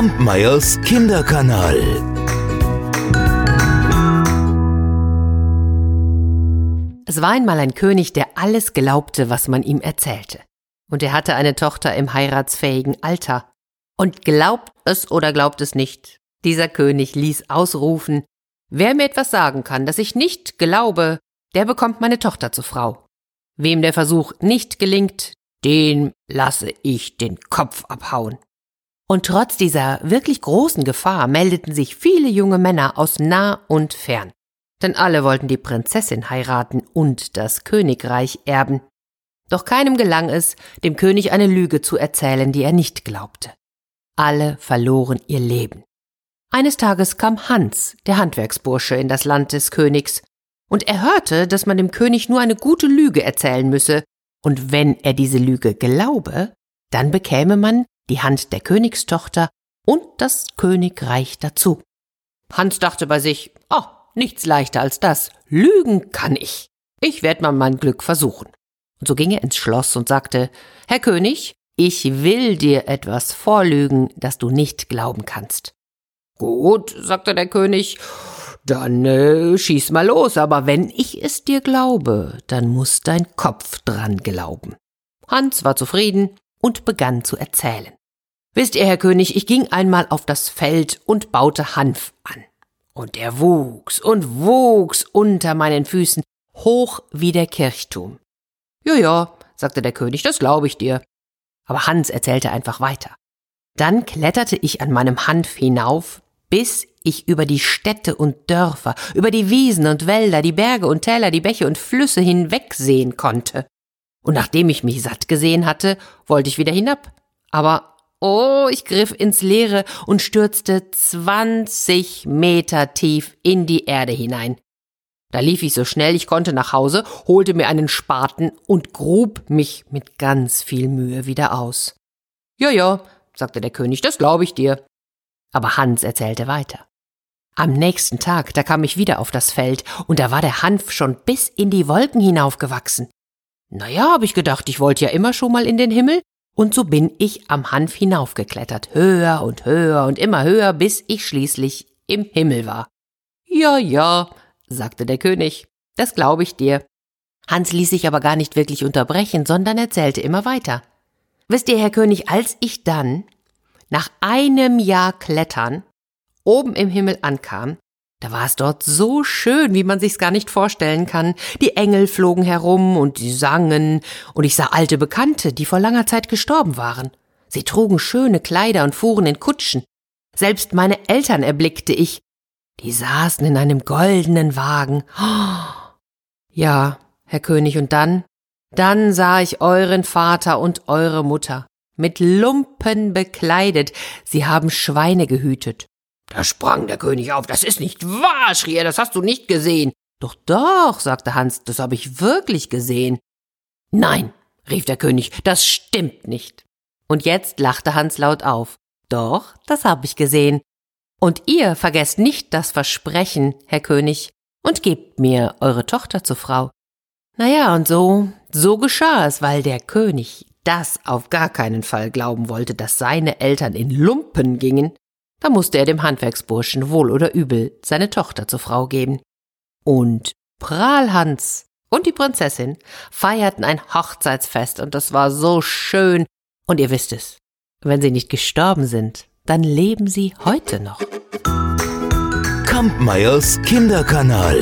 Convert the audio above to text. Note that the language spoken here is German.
Kampmeyers Kinderkanal. Es war einmal ein König, der alles glaubte, was man ihm erzählte. Und er hatte eine Tochter im heiratsfähigen Alter. Und glaubt es oder glaubt es nicht, dieser König ließ ausrufen, wer mir etwas sagen kann, das ich nicht glaube, der bekommt meine Tochter zur Frau. Wem der Versuch nicht gelingt, den lasse ich den Kopf abhauen. Und trotz dieser wirklich großen Gefahr meldeten sich viele junge Männer aus nah und fern. Denn alle wollten die Prinzessin heiraten und das Königreich erben. Doch keinem gelang es, dem König eine Lüge zu erzählen, die er nicht glaubte. Alle verloren ihr Leben. Eines Tages kam Hans, der Handwerksbursche, in das Land des Königs, und er hörte, dass man dem König nur eine gute Lüge erzählen müsse, und wenn er diese Lüge glaube, dann bekäme man die Hand der Königstochter und das Königreich dazu. Hans dachte bei sich, oh, nichts leichter als das, lügen kann ich. Ich werde mal mein Glück versuchen. Und so ging er ins Schloss und sagte, Herr König, ich will dir etwas vorlügen, das du nicht glauben kannst. Gut, sagte der König, dann äh, schieß mal los, aber wenn ich es dir glaube, dann muss dein Kopf dran glauben. Hans war zufrieden und begann zu erzählen. Wisst ihr, Herr König, ich ging einmal auf das Feld und baute Hanf an. Und er wuchs und wuchs unter meinen Füßen, hoch wie der Kirchturm. Ja, ja, sagte der König, das glaube ich dir. Aber Hans erzählte einfach weiter. Dann kletterte ich an meinem Hanf hinauf, bis ich über die Städte und Dörfer, über die Wiesen und Wälder, die Berge und Täler, die Bäche und Flüsse hinwegsehen konnte. Und nachdem ich mich satt gesehen hatte, wollte ich wieder hinab. Aber oh, ich griff ins Leere und stürzte zwanzig Meter tief in die Erde hinein. Da lief ich so schnell ich konnte nach Hause, holte mir einen Spaten und grub mich mit ganz viel Mühe wieder aus. Ja, ja, sagte der König, das glaube ich dir. Aber Hans erzählte weiter. Am nächsten Tag, da kam ich wieder auf das Feld, und da war der Hanf schon bis in die Wolken hinaufgewachsen. Na ja, hab ich gedacht, ich wollte ja immer schon mal in den Himmel, und so bin ich am Hanf hinaufgeklettert, höher und höher und immer höher, bis ich schließlich im Himmel war. Ja, ja, sagte der König, das glaube ich dir. Hans ließ sich aber gar nicht wirklich unterbrechen, sondern erzählte immer weiter. Wisst ihr, Herr König, als ich dann nach einem Jahr Klettern oben im Himmel ankam, da war es dort so schön, wie man sich's gar nicht vorstellen kann. Die Engel flogen herum und sie sangen, und ich sah alte Bekannte, die vor langer Zeit gestorben waren. Sie trugen schöne Kleider und fuhren in Kutschen. Selbst meine Eltern erblickte ich. Die saßen in einem goldenen Wagen. Ja, Herr König, und dann? Dann sah ich euren Vater und eure Mutter mit Lumpen bekleidet, sie haben Schweine gehütet. Da sprang der König auf. Das ist nicht wahr, schrie er, das hast du nicht gesehen. Doch, doch, sagte Hans, das habe ich wirklich gesehen. Nein, rief der König, das stimmt nicht. Und jetzt lachte Hans laut auf. Doch, das habe ich gesehen. Und ihr vergesst nicht das Versprechen, Herr König, und gebt mir eure Tochter zur Frau. Na ja, und so, so geschah es, weil der König das auf gar keinen Fall glauben wollte, dass seine Eltern in Lumpen gingen, da musste er dem Handwerksburschen wohl oder übel seine Tochter zur Frau geben. Und Prahlhans und die Prinzessin feierten ein Hochzeitsfest und das war so schön. Und ihr wisst es, wenn sie nicht gestorben sind, dann leben sie heute noch. Kampmeyers Kinderkanal.